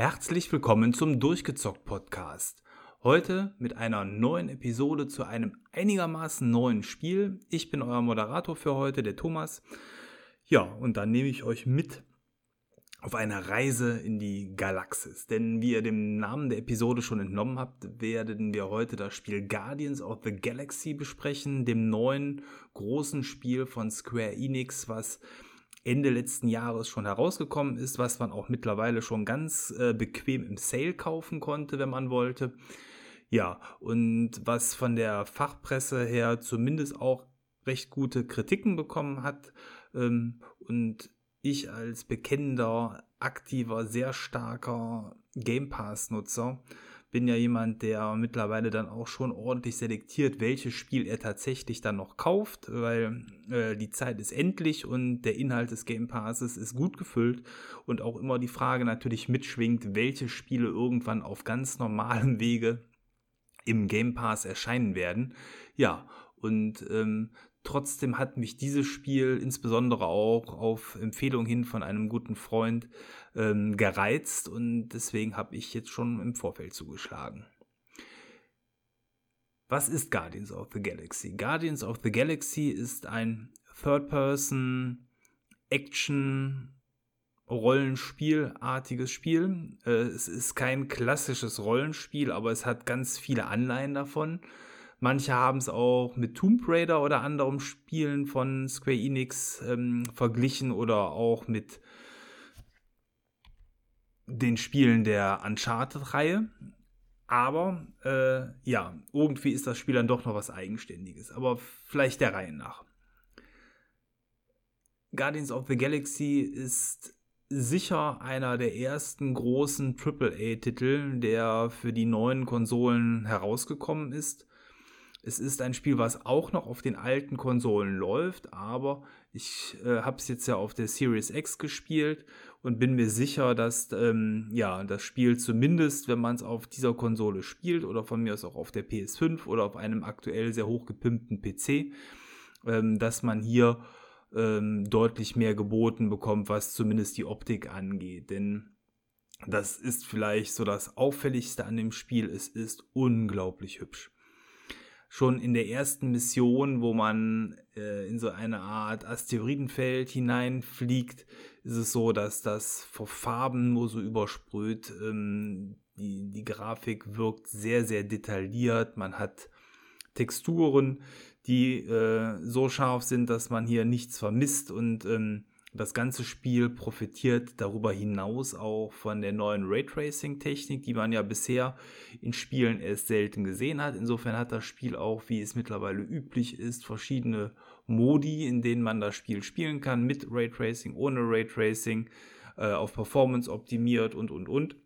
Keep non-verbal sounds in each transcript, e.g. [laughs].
Herzlich willkommen zum Durchgezockt Podcast. Heute mit einer neuen Episode zu einem einigermaßen neuen Spiel. Ich bin euer Moderator für heute, der Thomas. Ja, und dann nehme ich euch mit auf eine Reise in die Galaxis. Denn wie ihr dem Namen der Episode schon entnommen habt, werden wir heute das Spiel Guardians of the Galaxy besprechen, dem neuen großen Spiel von Square Enix, was Ende letzten Jahres schon herausgekommen ist, was man auch mittlerweile schon ganz äh, bequem im Sale kaufen konnte, wenn man wollte. Ja, und was von der Fachpresse her zumindest auch recht gute Kritiken bekommen hat. Ähm, und ich als bekennender, aktiver, sehr starker Game Pass-Nutzer bin ja jemand, der mittlerweile dann auch schon ordentlich selektiert, welches Spiel er tatsächlich dann noch kauft, weil äh, die Zeit ist endlich und der Inhalt des Game Passes ist gut gefüllt und auch immer die Frage natürlich mitschwingt, welche Spiele irgendwann auf ganz normalem Wege im Game Pass erscheinen werden. Ja, und ähm, Trotzdem hat mich dieses Spiel insbesondere auch auf Empfehlung hin von einem guten Freund ähm, gereizt und deswegen habe ich jetzt schon im Vorfeld zugeschlagen. Was ist Guardians of the Galaxy? Guardians of the Galaxy ist ein Third-Person Action Rollenspielartiges Spiel. Äh, es ist kein klassisches Rollenspiel, aber es hat ganz viele Anleihen davon. Manche haben es auch mit Tomb Raider oder anderen Spielen von Square Enix ähm, verglichen oder auch mit den Spielen der Uncharted-Reihe. Aber äh, ja, irgendwie ist das Spiel dann doch noch was Eigenständiges. Aber vielleicht der Reihe nach. Guardians of the Galaxy ist sicher einer der ersten großen AAA-Titel, der für die neuen Konsolen herausgekommen ist. Es ist ein Spiel, was auch noch auf den alten Konsolen läuft, aber ich äh, habe es jetzt ja auf der Series X gespielt und bin mir sicher, dass ähm, ja das Spiel zumindest, wenn man es auf dieser Konsole spielt oder von mir aus auch auf der PS5 oder auf einem aktuell sehr hochgepimpten PC, ähm, dass man hier ähm, deutlich mehr geboten bekommt, was zumindest die Optik angeht. Denn das ist vielleicht so das Auffälligste an dem Spiel. Es ist unglaublich hübsch schon in der ersten Mission, wo man äh, in so eine Art Asteroidenfeld hineinfliegt, ist es so, dass das vor Farben nur so übersprüht. Ähm, die, die Grafik wirkt sehr, sehr detailliert. Man hat Texturen, die äh, so scharf sind, dass man hier nichts vermisst und ähm, das ganze Spiel profitiert darüber hinaus auch von der neuen Raytracing-Technik, die man ja bisher in Spielen erst selten gesehen hat. Insofern hat das Spiel auch, wie es mittlerweile üblich ist, verschiedene Modi, in denen man das Spiel spielen kann, mit Raytracing, ohne Raytracing, äh, auf Performance optimiert und, und, und.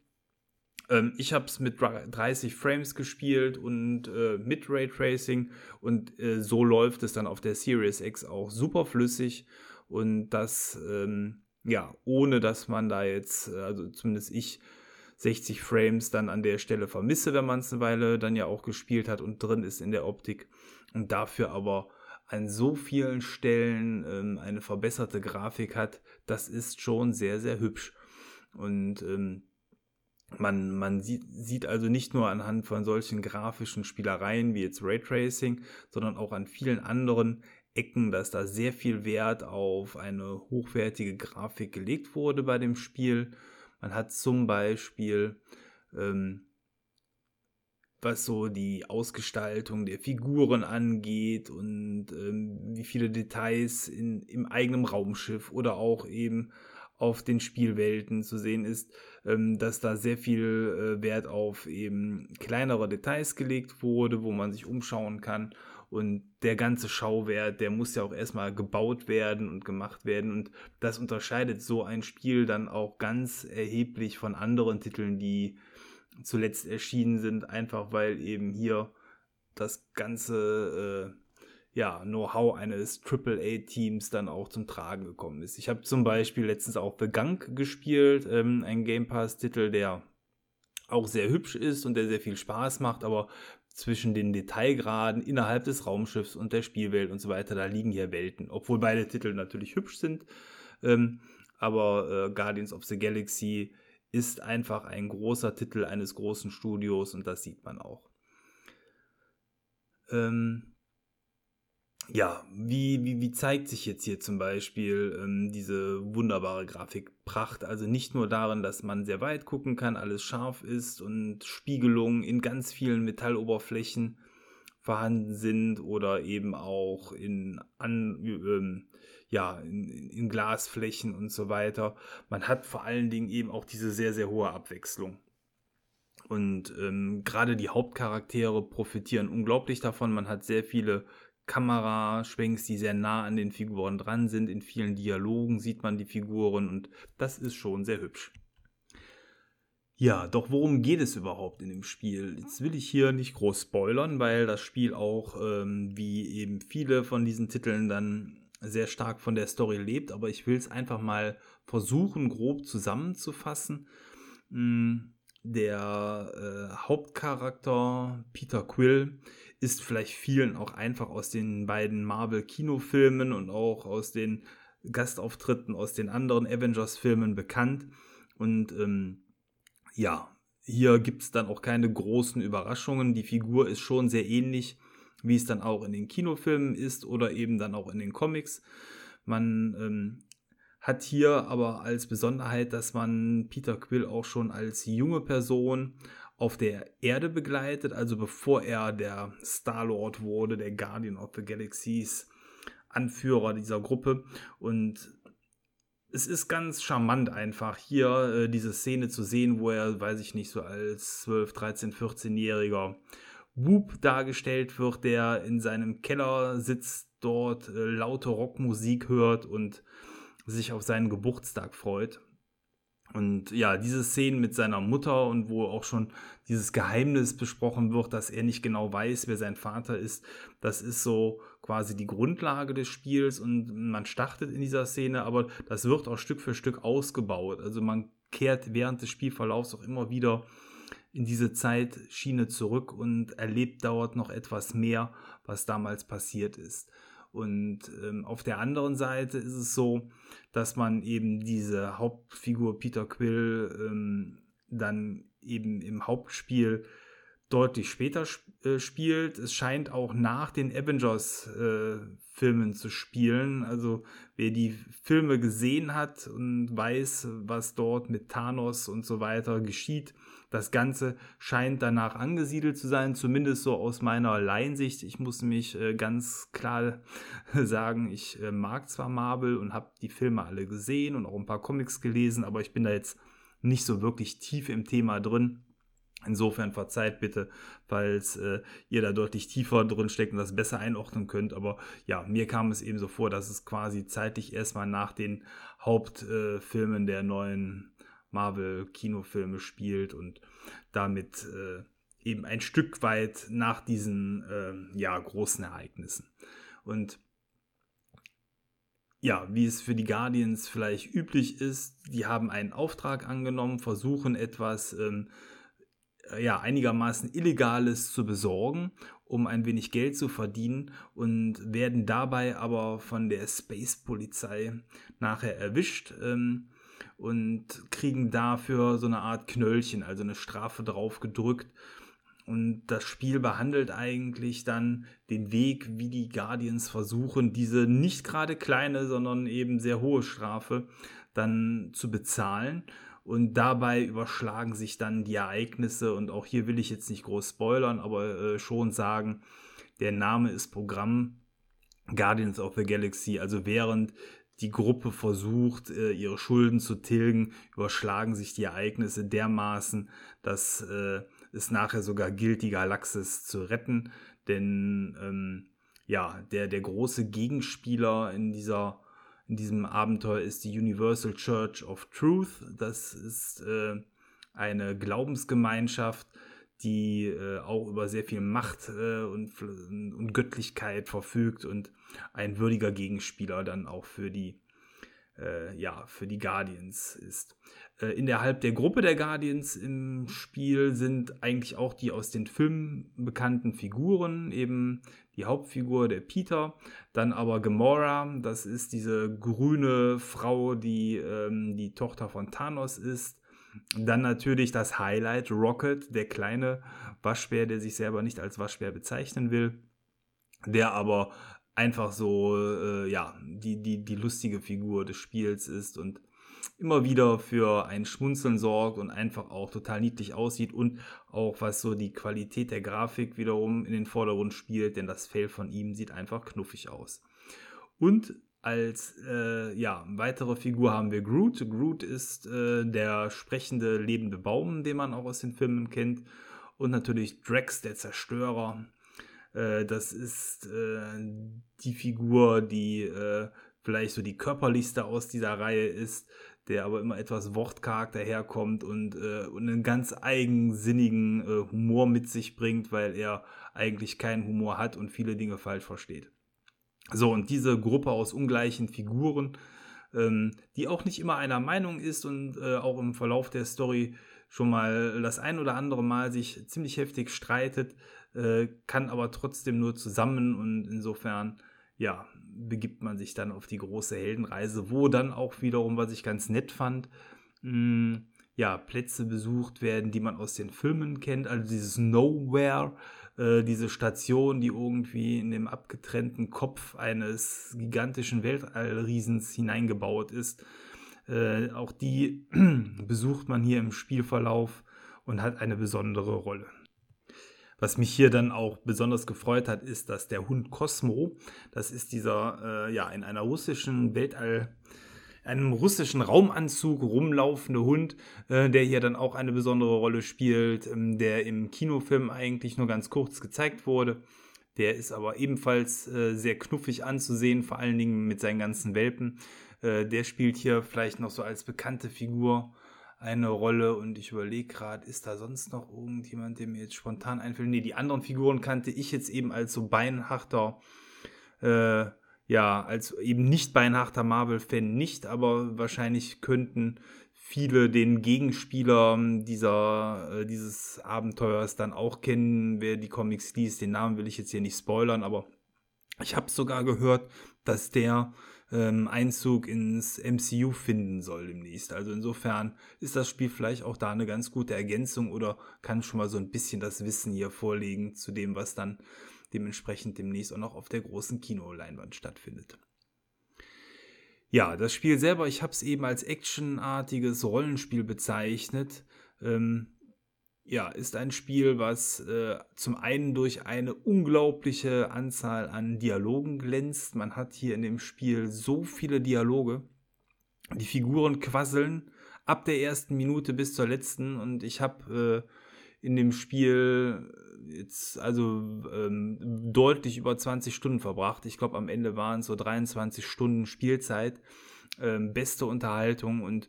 Ähm, ich habe es mit 30 Frames gespielt und äh, mit Raytracing und äh, so läuft es dann auf der Series X auch super flüssig und das, ähm, ja, ohne dass man da jetzt, äh, also zumindest ich, 60 Frames dann an der Stelle vermisse, wenn man es eine Weile dann ja auch gespielt hat und drin ist in der Optik. Und dafür aber an so vielen Stellen ähm, eine verbesserte Grafik hat, das ist schon sehr, sehr hübsch. Und ähm, man, man sieht, sieht also nicht nur anhand von solchen grafischen Spielereien wie jetzt Raytracing, sondern auch an vielen anderen Ecken, dass da sehr viel Wert auf eine hochwertige Grafik gelegt wurde bei dem Spiel. Man hat zum Beispiel, ähm, was so die Ausgestaltung der Figuren angeht und ähm, wie viele Details in, im eigenen Raumschiff oder auch eben auf den Spielwelten zu sehen ist, ähm, dass da sehr viel äh, Wert auf eben kleinere Details gelegt wurde, wo man sich umschauen kann und der ganze Schauwert, der muss ja auch erstmal gebaut werden und gemacht werden. Und das unterscheidet so ein Spiel dann auch ganz erheblich von anderen Titeln, die zuletzt erschienen sind, einfach weil eben hier das ganze äh, ja, Know-how eines AAA-Teams dann auch zum Tragen gekommen ist. Ich habe zum Beispiel letztens auch The Gunk gespielt, ähm, ein Game Pass-Titel, der auch sehr hübsch ist und der sehr viel Spaß macht, aber zwischen den Detailgraden innerhalb des Raumschiffs und der Spielwelt und so weiter, da liegen hier Welten. Obwohl beide Titel natürlich hübsch sind. Ähm, aber äh, Guardians of the Galaxy ist einfach ein großer Titel eines großen Studios und das sieht man auch. Ähm, ja, wie, wie, wie zeigt sich jetzt hier zum Beispiel ähm, diese wunderbare Grafikpracht? Also nicht nur darin, dass man sehr weit gucken kann, alles scharf ist und Spiegelungen in ganz vielen Metalloberflächen vorhanden sind oder eben auch in, an, ähm, ja, in, in Glasflächen und so weiter. Man hat vor allen Dingen eben auch diese sehr, sehr hohe Abwechslung. Und ähm, gerade die Hauptcharaktere profitieren unglaublich davon. Man hat sehr viele Kameraschwenks, die sehr nah an den Figuren dran sind. In vielen Dialogen sieht man die Figuren und das ist schon sehr hübsch. Ja, doch worum geht es überhaupt in dem Spiel? Jetzt will ich hier nicht groß spoilern, weil das Spiel auch, ähm, wie eben viele von diesen Titeln, dann sehr stark von der Story lebt, aber ich will es einfach mal versuchen, grob zusammenzufassen. Hm, der äh, Hauptcharakter Peter Quill ist vielleicht vielen auch einfach aus den beiden Marvel-Kinofilmen und auch aus den Gastauftritten aus den anderen Avengers-Filmen bekannt. Und ähm, ja, hier gibt es dann auch keine großen Überraschungen. Die Figur ist schon sehr ähnlich, wie es dann auch in den Kinofilmen ist oder eben dann auch in den Comics. Man ähm, hat hier aber als Besonderheit, dass man Peter Quill auch schon als junge Person auf der Erde begleitet, also bevor er der Star-Lord wurde, der Guardian of the Galaxies, Anführer dieser Gruppe. Und es ist ganz charmant einfach hier äh, diese Szene zu sehen, wo er, weiß ich nicht, so als 12, 13, 14-jähriger Whoop dargestellt wird, der in seinem Keller sitzt, dort äh, laute Rockmusik hört und sich auf seinen Geburtstag freut. Und ja, diese Szenen mit seiner Mutter und wo auch schon dieses Geheimnis besprochen wird, dass er nicht genau weiß, wer sein Vater ist, das ist so quasi die Grundlage des Spiels und man startet in dieser Szene, aber das wird auch Stück für Stück ausgebaut. Also man kehrt während des Spielverlaufs auch immer wieder in diese Zeitschiene zurück und erlebt dort noch etwas mehr, was damals passiert ist. Und ähm, auf der anderen Seite ist es so, dass man eben diese Hauptfigur Peter Quill ähm, dann eben im Hauptspiel deutlich später sp äh, spielt. Es scheint auch nach den Avengers-Filmen äh, zu spielen. Also wer die Filme gesehen hat und weiß, was dort mit Thanos und so weiter geschieht, das Ganze scheint danach angesiedelt zu sein, zumindest so aus meiner Laiensicht. Ich muss mich äh, ganz klar [laughs] sagen, ich äh, mag zwar Marvel und habe die Filme alle gesehen und auch ein paar Comics gelesen, aber ich bin da jetzt nicht so wirklich tief im Thema drin. Insofern verzeiht bitte, falls äh, ihr da deutlich tiefer drin steckt und das besser einordnen könnt. Aber ja, mir kam es eben so vor, dass es quasi zeitlich erstmal nach den Hauptfilmen äh, der neuen Marvel-Kinofilme spielt und damit äh, eben ein Stück weit nach diesen äh, ja, großen Ereignissen. Und ja, wie es für die Guardians vielleicht üblich ist, die haben einen Auftrag angenommen, versuchen etwas ähm, ja, einigermaßen Illegales zu besorgen, um ein wenig Geld zu verdienen und werden dabei aber von der Space-Polizei nachher erwischt. Ähm, und kriegen dafür so eine Art Knöllchen, also eine Strafe drauf gedrückt. Und das Spiel behandelt eigentlich dann den Weg, wie die Guardians versuchen, diese nicht gerade kleine, sondern eben sehr hohe Strafe dann zu bezahlen. Und dabei überschlagen sich dann die Ereignisse. Und auch hier will ich jetzt nicht groß spoilern, aber äh, schon sagen, der Name ist Programm Guardians of the Galaxy. Also während die Gruppe versucht, äh, ihre Schulden zu tilgen, überschlagen sich die Ereignisse dermaßen, dass äh, es nachher sogar gilt, die Galaxis zu retten. Denn ähm, ja, der, der große Gegenspieler in, dieser, in diesem Abenteuer ist die Universal Church of Truth. Das ist äh, eine Glaubensgemeinschaft, die äh, auch über sehr viel Macht äh, und, und Göttlichkeit verfügt und ein würdiger Gegenspieler dann auch für die, äh, ja, für die Guardians ist. Äh, innerhalb der Gruppe der Guardians im Spiel sind eigentlich auch die aus den Filmen bekannten Figuren, eben die Hauptfigur der Peter, dann aber Gamora, das ist diese grüne Frau, die ähm, die Tochter von Thanos ist. Dann natürlich das Highlight, Rocket, der kleine Waschbär, der sich selber nicht als Waschbär bezeichnen will, der aber einfach so, äh, ja, die, die, die lustige Figur des Spiels ist und immer wieder für ein Schmunzeln sorgt und einfach auch total niedlich aussieht und auch was so die Qualität der Grafik wiederum in den Vordergrund spielt, denn das Fell von ihm sieht einfach knuffig aus. Und als äh, ja, weitere Figur haben wir Groot. Groot ist äh, der sprechende lebende Baum, den man auch aus den Filmen kennt. Und natürlich Drax, der Zerstörer. Äh, das ist äh, die Figur, die äh, vielleicht so die körperlichste aus dieser Reihe ist der aber immer etwas wortkarg daherkommt und, äh, und einen ganz eigensinnigen äh, Humor mit sich bringt, weil er eigentlich keinen Humor hat und viele Dinge falsch versteht. So, und diese Gruppe aus ungleichen Figuren, ähm, die auch nicht immer einer Meinung ist und äh, auch im Verlauf der Story schon mal das ein oder andere Mal sich ziemlich heftig streitet, äh, kann aber trotzdem nur zusammen und insofern ja, begibt man sich dann auf die große Heldenreise, wo dann auch wiederum, was ich ganz nett fand, mh, hm, ja, Plätze besucht werden, die man aus den Filmen kennt, also dieses Nowhere, äh, diese Station, die irgendwie in dem abgetrennten Kopf eines gigantischen Weltallriesens hineingebaut ist. Äh, auch die [clears throat] besucht man hier im Spielverlauf und hat eine besondere Rolle. Was mich hier dann auch besonders gefreut hat, ist, dass der Hund Cosmo, das ist dieser äh, ja in einer russischen Weltall einem russischen Raumanzug rumlaufende Hund, äh, der hier dann auch eine besondere Rolle spielt, ähm, der im Kinofilm eigentlich nur ganz kurz gezeigt wurde. Der ist aber ebenfalls äh, sehr knuffig anzusehen, vor allen Dingen mit seinen ganzen Welpen. Äh, der spielt hier vielleicht noch so als bekannte Figur eine Rolle und ich überlege gerade, ist da sonst noch irgendjemand, der mir jetzt spontan einfällt? Nee, die anderen Figuren kannte ich jetzt eben als so beinharter, äh, ja, als eben nicht beinharter Marvel-Fan nicht, aber wahrscheinlich könnten viele den Gegenspieler dieser, äh, dieses Abenteuers dann auch kennen. Wer die Comics liest, den Namen will ich jetzt hier nicht spoilern, aber ich habe sogar gehört, dass der ähm, Einzug ins MCU finden soll demnächst. Also insofern ist das Spiel vielleicht auch da eine ganz gute Ergänzung oder kann schon mal so ein bisschen das Wissen hier vorlegen zu dem, was dann dementsprechend demnächst auch noch auf der großen Kinoleinwand stattfindet. Ja, das Spiel selber, ich habe es eben als actionartiges Rollenspiel bezeichnet. Ähm, ja, ist ein Spiel, was äh, zum einen durch eine unglaubliche Anzahl an Dialogen glänzt. Man hat hier in dem Spiel so viele Dialoge. Die Figuren quasseln ab der ersten Minute bis zur letzten und ich habe äh, in dem Spiel jetzt also ähm, deutlich über 20 Stunden verbracht. Ich glaube, am Ende waren es so 23 Stunden Spielzeit. Ähm, beste Unterhaltung und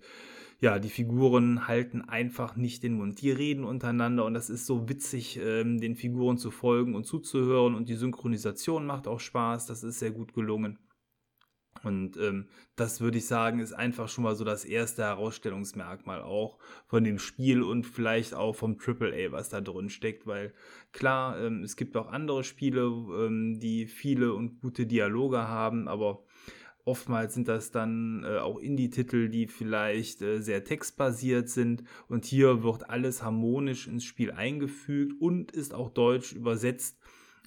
ja, die Figuren halten einfach nicht den Mund. Die reden untereinander und das ist so witzig, ähm, den Figuren zu folgen und zuzuhören. Und die Synchronisation macht auch Spaß, das ist sehr gut gelungen. Und ähm, das würde ich sagen, ist einfach schon mal so das erste Herausstellungsmerkmal auch von dem Spiel und vielleicht auch vom AAA, was da drin steckt, weil klar, ähm, es gibt auch andere Spiele, ähm, die viele und gute Dialoge haben, aber Oftmals sind das dann äh, auch Indie-Titel, die vielleicht äh, sehr textbasiert sind. Und hier wird alles harmonisch ins Spiel eingefügt und ist auch deutsch übersetzt,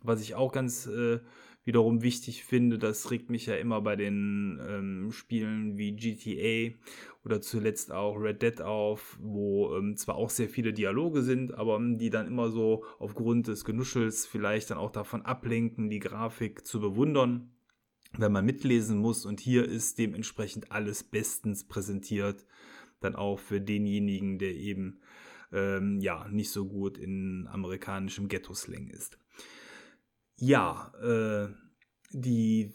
was ich auch ganz äh, wiederum wichtig finde. Das regt mich ja immer bei den ähm, Spielen wie GTA oder zuletzt auch Red Dead auf, wo ähm, zwar auch sehr viele Dialoge sind, aber ähm, die dann immer so aufgrund des Genuschels vielleicht dann auch davon ablenken, die Grafik zu bewundern wenn man mitlesen muss. Und hier ist dementsprechend alles bestens präsentiert. Dann auch für denjenigen, der eben ähm, ja nicht so gut in amerikanischem Ghetto-Slang ist. Ja, äh, die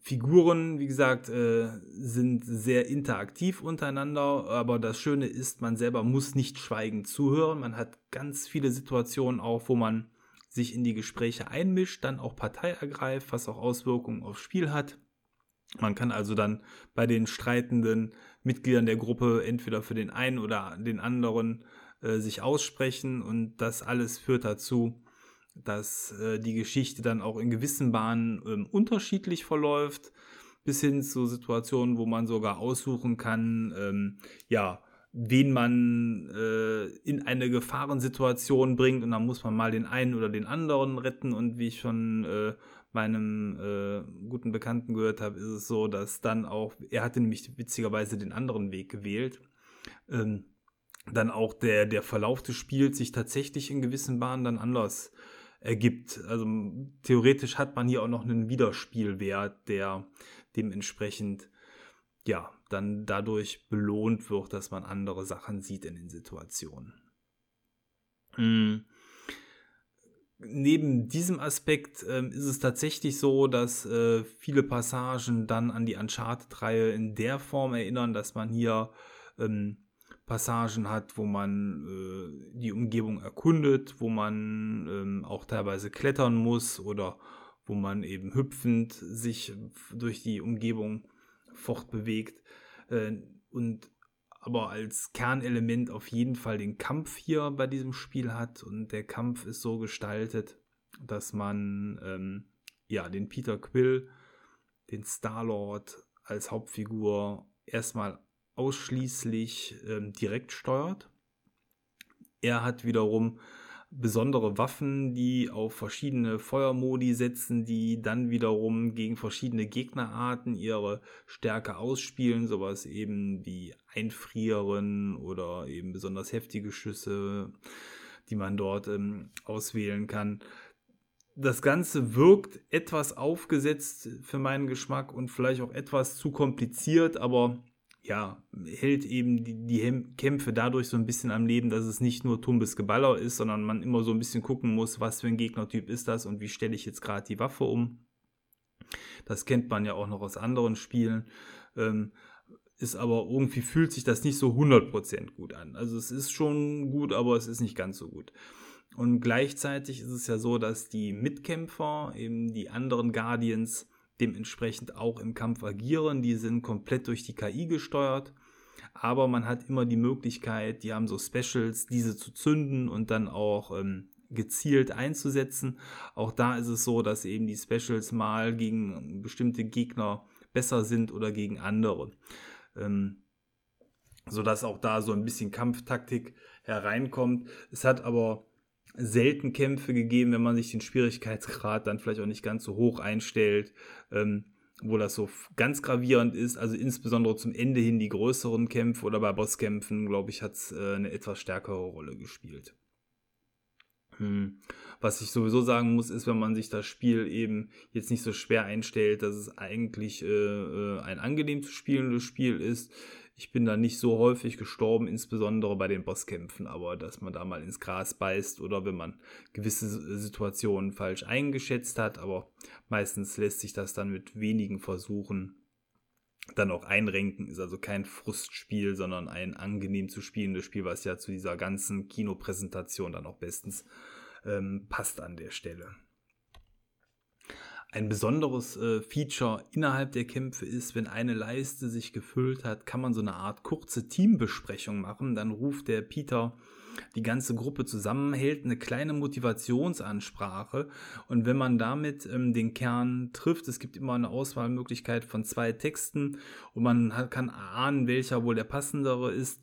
Figuren, wie gesagt, äh, sind sehr interaktiv untereinander, aber das Schöne ist, man selber muss nicht schweigend zuhören. Man hat ganz viele Situationen auch, wo man sich in die Gespräche einmischt, dann auch Partei ergreift, was auch Auswirkungen aufs Spiel hat. Man kann also dann bei den streitenden Mitgliedern der Gruppe entweder für den einen oder den anderen äh, sich aussprechen und das alles führt dazu, dass äh, die Geschichte dann auch in gewissen Bahnen äh, unterschiedlich verläuft, bis hin zu Situationen, wo man sogar aussuchen kann, ähm, ja, wen man äh, in eine Gefahrensituation bringt. Und dann muss man mal den einen oder den anderen retten. Und wie ich von äh, meinem äh, guten Bekannten gehört habe, ist es so, dass dann auch, er hatte nämlich witzigerweise den anderen Weg gewählt, ähm, dann auch der, der Verlauf des Spiels sich tatsächlich in gewissen Bahnen dann anders ergibt. Also theoretisch hat man hier auch noch einen Wiederspielwert, der dementsprechend ja dann dadurch belohnt wird, dass man andere Sachen sieht in den Situationen. Mhm. Neben diesem Aspekt äh, ist es tatsächlich so, dass äh, viele Passagen dann an die Uncharted-Reihe in der Form erinnern, dass man hier ähm, Passagen hat, wo man äh, die Umgebung erkundet, wo man ähm, auch teilweise klettern muss oder wo man eben hüpfend sich durch die Umgebung fortbewegt. Äh, und aber als Kernelement auf jeden Fall den Kampf hier bei diesem Spiel hat. Und der Kampf ist so gestaltet, dass man ähm, ja den Peter Quill, den Star-Lord als Hauptfigur erstmal ausschließlich ähm, direkt steuert. Er hat wiederum besondere Waffen, die auf verschiedene Feuermodi setzen, die dann wiederum gegen verschiedene Gegnerarten ihre Stärke ausspielen, sowas eben wie Einfrieren oder eben besonders heftige Schüsse, die man dort ähm, auswählen kann. Das Ganze wirkt etwas aufgesetzt für meinen Geschmack und vielleicht auch etwas zu kompliziert, aber ja, hält eben die, die, Kämpfe dadurch so ein bisschen am Leben, dass es nicht nur tumbes Geballer ist, sondern man immer so ein bisschen gucken muss, was für ein Gegnertyp ist das und wie stelle ich jetzt gerade die Waffe um. Das kennt man ja auch noch aus anderen Spielen. Ähm, ist aber irgendwie fühlt sich das nicht so 100% gut an. Also es ist schon gut, aber es ist nicht ganz so gut. Und gleichzeitig ist es ja so, dass die Mitkämpfer, eben die anderen Guardians, dementsprechend auch im Kampf agieren. Die sind komplett durch die KI gesteuert. Aber man hat immer die Möglichkeit, die haben so Specials, diese zu zünden und dann auch ähm, gezielt einzusetzen. Auch da ist es so, dass eben die Specials mal gegen bestimmte Gegner besser sind oder gegen andere. Ähm, sodass auch da so ein bisschen Kampftaktik hereinkommt. Es hat aber selten Kämpfe gegeben, wenn man sich den Schwierigkeitsgrad dann vielleicht auch nicht ganz so hoch einstellt, ähm, wo das so ganz gravierend ist. Also insbesondere zum Ende hin die größeren Kämpfe oder bei Bosskämpfen, glaube ich, hat es äh, eine etwas stärkere Rolle gespielt. Hm. Was ich sowieso sagen muss, ist, wenn man sich das Spiel eben jetzt nicht so schwer einstellt, dass es eigentlich äh, äh ein angenehm zu spielendes Spiel ist. Ich bin da nicht so häufig gestorben, insbesondere bei den Bosskämpfen, aber dass man da mal ins Gras beißt oder wenn man gewisse Situationen falsch eingeschätzt hat, aber meistens lässt sich das dann mit wenigen Versuchen dann auch einrenken, ist also kein Frustspiel, sondern ein angenehm zu spielendes Spiel, was ja zu dieser ganzen Kinopräsentation dann auch bestens ähm, passt an der Stelle. Ein besonderes äh, Feature innerhalb der Kämpfe ist, wenn eine Leiste sich gefüllt hat, kann man so eine Art kurze Teambesprechung machen. Dann ruft der Peter die ganze Gruppe zusammen, hält eine kleine Motivationsansprache. Und wenn man damit ähm, den Kern trifft, es gibt immer eine Auswahlmöglichkeit von zwei Texten und man hat, kann ahnen, welcher wohl der passendere ist,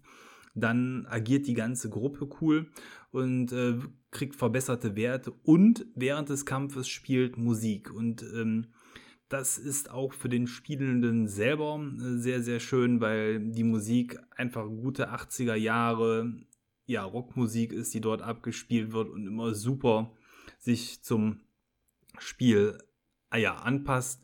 dann agiert die ganze Gruppe cool und äh, kriegt verbesserte Werte und während des Kampfes spielt Musik. Und ähm, das ist auch für den Spielenden selber äh, sehr, sehr schön, weil die Musik einfach gute 80er Jahre ja, Rockmusik ist, die dort abgespielt wird und immer super sich zum Spiel ah ja, anpasst.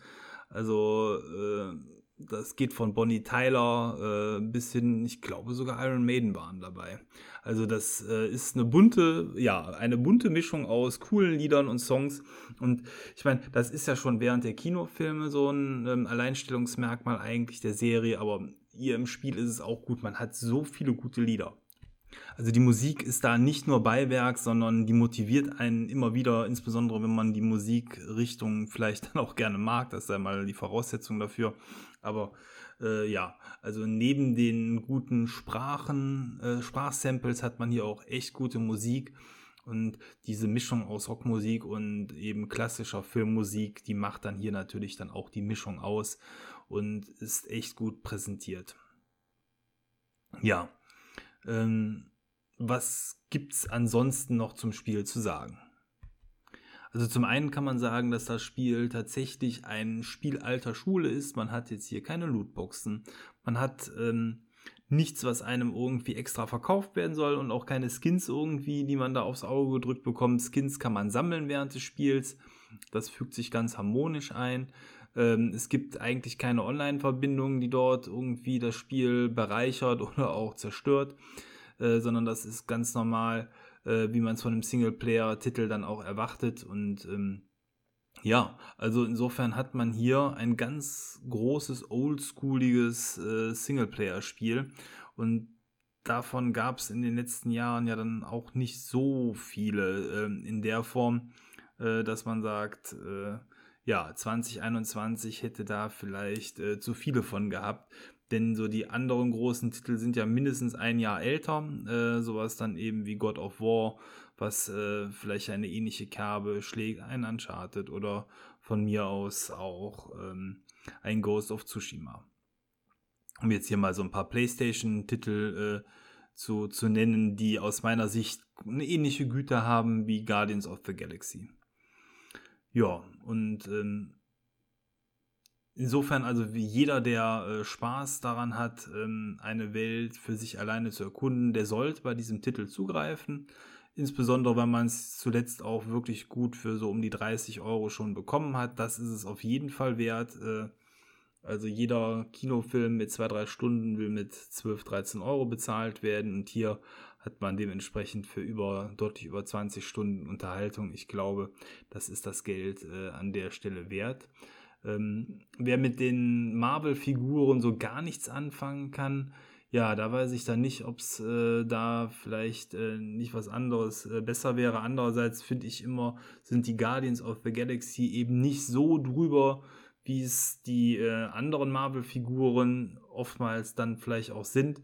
Also äh, das geht von Bonnie Tyler äh, bis hin, ich glaube sogar Iron Maiden waren dabei. Also das äh, ist eine bunte, ja, eine bunte Mischung aus coolen Liedern und Songs. Und ich meine, das ist ja schon während der Kinofilme so ein ähm, Alleinstellungsmerkmal eigentlich der Serie, aber hier im Spiel ist es auch gut. Man hat so viele gute Lieder. Also die Musik ist da nicht nur Beiwerk, sondern die motiviert einen immer wieder, insbesondere wenn man die Musikrichtung vielleicht dann auch gerne mag. Das ist ja mal die Voraussetzung dafür. Aber äh, ja, also neben den guten Sprachen, äh, Sprachsamples hat man hier auch echt gute Musik. Und diese Mischung aus Rockmusik und eben klassischer Filmmusik, die macht dann hier natürlich dann auch die Mischung aus und ist echt gut präsentiert. Ja, Ähm, was gibt's ansonsten noch zum Spiel zu sagen? Also zum einen kann man sagen, dass das Spiel tatsächlich ein Spiel alter Schule ist. Man hat jetzt hier keine Lootboxen. Man hat ähm, nichts, was einem irgendwie extra verkauft werden soll und auch keine Skins irgendwie, die man da aufs Auge gedrückt bekommt. Skins kann man sammeln während des Spiels. Das fügt sich ganz harmonisch ein. Ähm, es gibt eigentlich keine Online-Verbindung, die dort irgendwie das Spiel bereichert [laughs] oder auch zerstört, äh, sondern das ist ganz normal, äh, wie man es von einem Singleplayer-Titel dann auch erwartet. Und ähm, ja, also insofern hat man hier ein ganz großes, oldschooliges äh, Singleplayer-Spiel. Und davon gab es in den letzten Jahren ja dann auch nicht so viele äh, in der Form, äh, dass man sagt, äh, ja, 2021 hätte da vielleicht äh, zu viele von gehabt. Denn so die anderen großen Titel sind ja mindestens ein Jahr älter. Äh, sowas dann eben wie God of War, was äh, vielleicht eine ähnliche Kerbe schlägt, ein Uncharted oder von mir aus auch ähm, ein Ghost of Tsushima. Um jetzt hier mal so ein paar PlayStation-Titel äh, zu, zu nennen, die aus meiner Sicht eine ähnliche Güte haben wie Guardians of the Galaxy. Ja, und ähm, insofern, also wie jeder, der äh, Spaß daran hat, ähm, eine Welt für sich alleine zu erkunden, der sollte bei diesem Titel zugreifen. Insbesondere, wenn man es zuletzt auch wirklich gut für so um die 30 Euro schon bekommen hat. Das ist es auf jeden Fall wert. Äh, also jeder Kinofilm mit zwei, drei Stunden will mit 12, 13 Euro bezahlt werden. Und hier hat man dementsprechend für über deutlich über 20 Stunden Unterhaltung. Ich glaube, das ist das Geld äh, an der Stelle wert. Ähm, wer mit den Marvel-Figuren so gar nichts anfangen kann, ja, da weiß ich dann nicht, ob es äh, da vielleicht äh, nicht was anderes äh, besser wäre. Andererseits finde ich immer, sind die Guardians of the Galaxy eben nicht so drüber, wie es die äh, anderen Marvel-Figuren oftmals dann vielleicht auch sind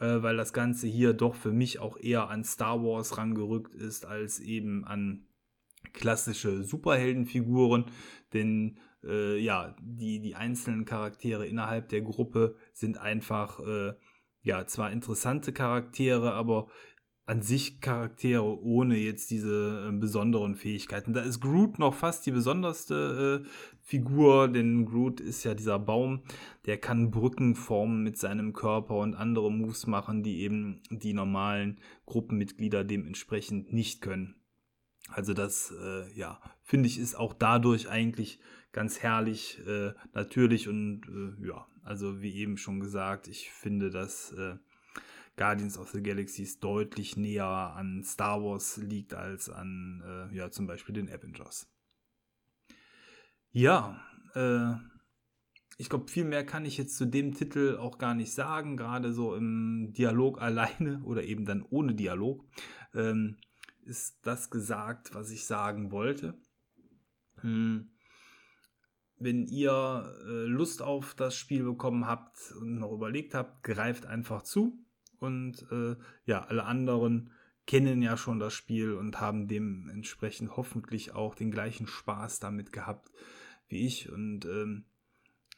äh, weil das Ganze hier doch für mich auch eher an Star Wars rangerückt ist, als eben an klassische Superheldenfiguren. Denn äh, ja, die, die einzelnen Charaktere innerhalb der Gruppe sind einfach äh, ja zwar interessante Charaktere, aber an sich Charaktere ohne jetzt diese äh, besonderen Fähigkeiten. Da ist Groot noch fast die besonderste äh, Figur, denn Groot ist ja dieser Baum, der kann Brücken formen mit seinem Körper und andere Moves machen, die eben die normalen Gruppenmitglieder dementsprechend nicht können. Also das, äh, ja, finde ich, ist auch dadurch eigentlich ganz herrlich, äh, natürlich und äh, ja, also wie eben schon gesagt, ich finde, dass äh, Guardians of the Galaxy deutlich näher an Star Wars liegt als an, äh, ja, zum Beispiel den Avengers. Ja, äh, ich glaube, viel mehr kann ich jetzt zu dem Titel auch gar nicht sagen, gerade so im Dialog [laughs] alleine oder eben dann ohne Dialog. Ähm, ist das gesagt, was ich sagen wollte. Hm. Wenn ihr äh, Lust auf das Spiel bekommen habt und noch überlegt habt, greift einfach zu. Und äh, ja, alle anderen kennen ja schon das Spiel und haben dementsprechend hoffentlich auch den gleichen Spaß damit gehabt wie ich. Und ähm,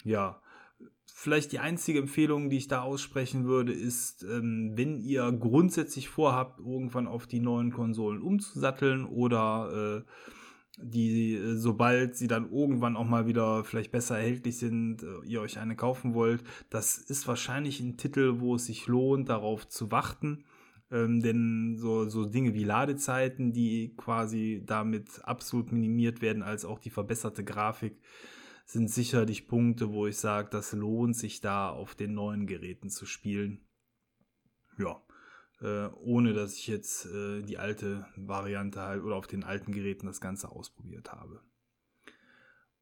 ja, vielleicht die einzige Empfehlung, die ich da aussprechen würde, ist, ähm, wenn ihr grundsätzlich vorhabt, irgendwann auf die neuen Konsolen umzusatteln oder äh, die, äh, sobald sie dann irgendwann auch mal wieder vielleicht besser erhältlich sind, äh, ihr euch eine kaufen wollt, das ist wahrscheinlich ein Titel, wo es sich lohnt, darauf zu warten. Ähm, denn so, so Dinge wie Ladezeiten, die quasi damit absolut minimiert werden, als auch die verbesserte Grafik, sind sicherlich Punkte, wo ich sage, das lohnt sich da auf den neuen Geräten zu spielen. Ja, äh, ohne dass ich jetzt äh, die alte Variante halt oder auf den alten Geräten das Ganze ausprobiert habe.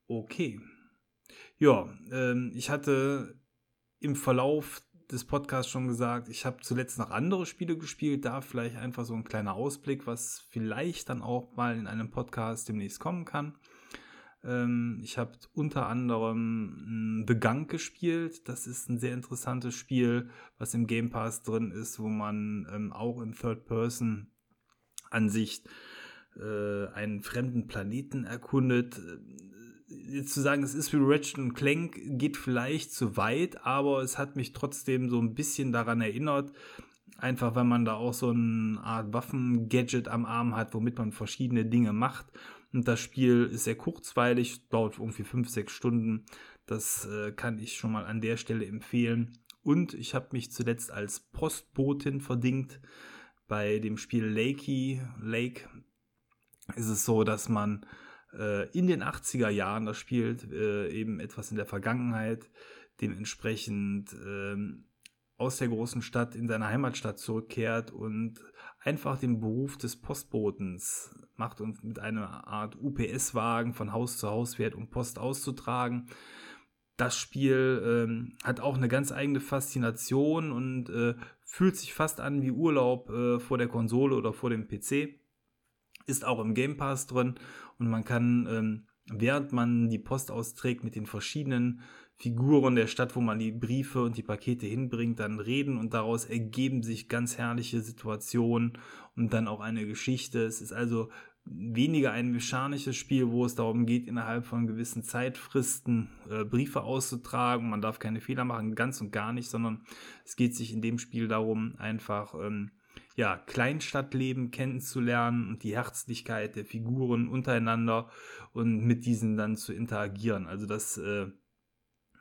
Okay. Ja, ähm, ich hatte im Verlauf des Podcasts schon gesagt, ich habe zuletzt noch andere Spiele gespielt, da vielleicht einfach so ein kleiner Ausblick, was vielleicht dann auch mal in einem Podcast demnächst kommen kann. Ähm, ich habe unter anderem The Gang gespielt. Das ist ein sehr interessantes Spiel, was im Game Pass drin ist, wo man ähm, auch in Third-Person-Ansicht äh, einen fremden Planeten erkundet. Jetzt zu sagen, es ist wie Ratchet Clank, geht vielleicht zu weit, aber es hat mich trotzdem so ein bisschen daran erinnert, Einfach weil man da auch so eine Art Waffen-Gadget am Arm hat, womit man verschiedene Dinge macht. Und das Spiel ist sehr kurzweilig, dauert irgendwie 5, 6 Stunden. Das äh, kann ich schon mal an der Stelle empfehlen. Und ich habe mich zuletzt als Postbotin verdingt bei dem Spiel Lakey. Lake ist es so, dass man äh, in den 80er Jahren, das spielt äh, eben etwas in der Vergangenheit, dementsprechend ähm, aus der großen Stadt in seine Heimatstadt zurückkehrt und einfach den Beruf des Postbotens macht und mit einer Art UPS-Wagen von Haus zu Haus fährt, um Post auszutragen. Das Spiel ähm, hat auch eine ganz eigene Faszination und äh, fühlt sich fast an wie Urlaub äh, vor der Konsole oder vor dem PC. Ist auch im Game Pass drin und man kann, ähm, während man die Post austrägt, mit den verschiedenen Figuren der Stadt, wo man die Briefe und die Pakete hinbringt, dann reden und daraus ergeben sich ganz herrliche Situationen und dann auch eine Geschichte. Es ist also weniger ein mechanisches Spiel, wo es darum geht, innerhalb von gewissen Zeitfristen äh, Briefe auszutragen. Man darf keine Fehler machen, ganz und gar nicht, sondern es geht sich in dem Spiel darum, einfach ähm, ja, Kleinstadtleben kennenzulernen und die Herzlichkeit der Figuren untereinander und mit diesen dann zu interagieren. Also das äh,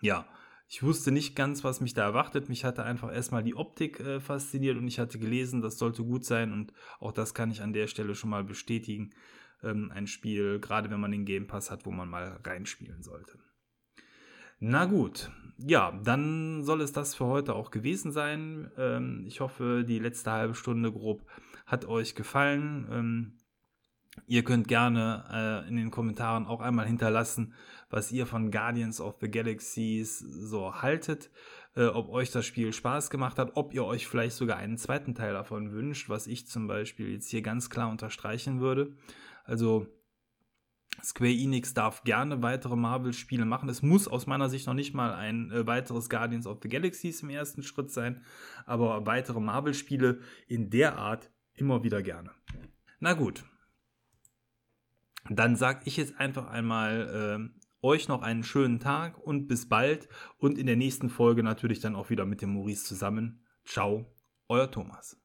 ja, ich wusste nicht ganz, was mich da erwartet. Mich hatte einfach erstmal die Optik äh, fasziniert und ich hatte gelesen, das sollte gut sein und auch das kann ich an der Stelle schon mal bestätigen. Ähm, ein Spiel, gerade wenn man den Game Pass hat, wo man mal reinspielen sollte. Na gut, ja, dann soll es das für heute auch gewesen sein. Ähm, ich hoffe, die letzte halbe Stunde grob hat euch gefallen. Ähm, Ihr könnt gerne äh, in den Kommentaren auch einmal hinterlassen, was ihr von Guardians of the Galaxies so haltet, äh, ob euch das Spiel Spaß gemacht hat, ob ihr euch vielleicht sogar einen zweiten Teil davon wünscht, was ich zum Beispiel jetzt hier ganz klar unterstreichen würde. Also Square Enix darf gerne weitere Marvel-Spiele machen. Es muss aus meiner Sicht noch nicht mal ein äh, weiteres Guardians of the Galaxies im ersten Schritt sein, aber weitere Marvel-Spiele in der Art immer wieder gerne. Na gut, dann sage ich jetzt einfach einmal äh, euch noch einen schönen Tag und bis bald und in der nächsten Folge natürlich dann auch wieder mit dem Maurice zusammen. Ciao, euer Thomas.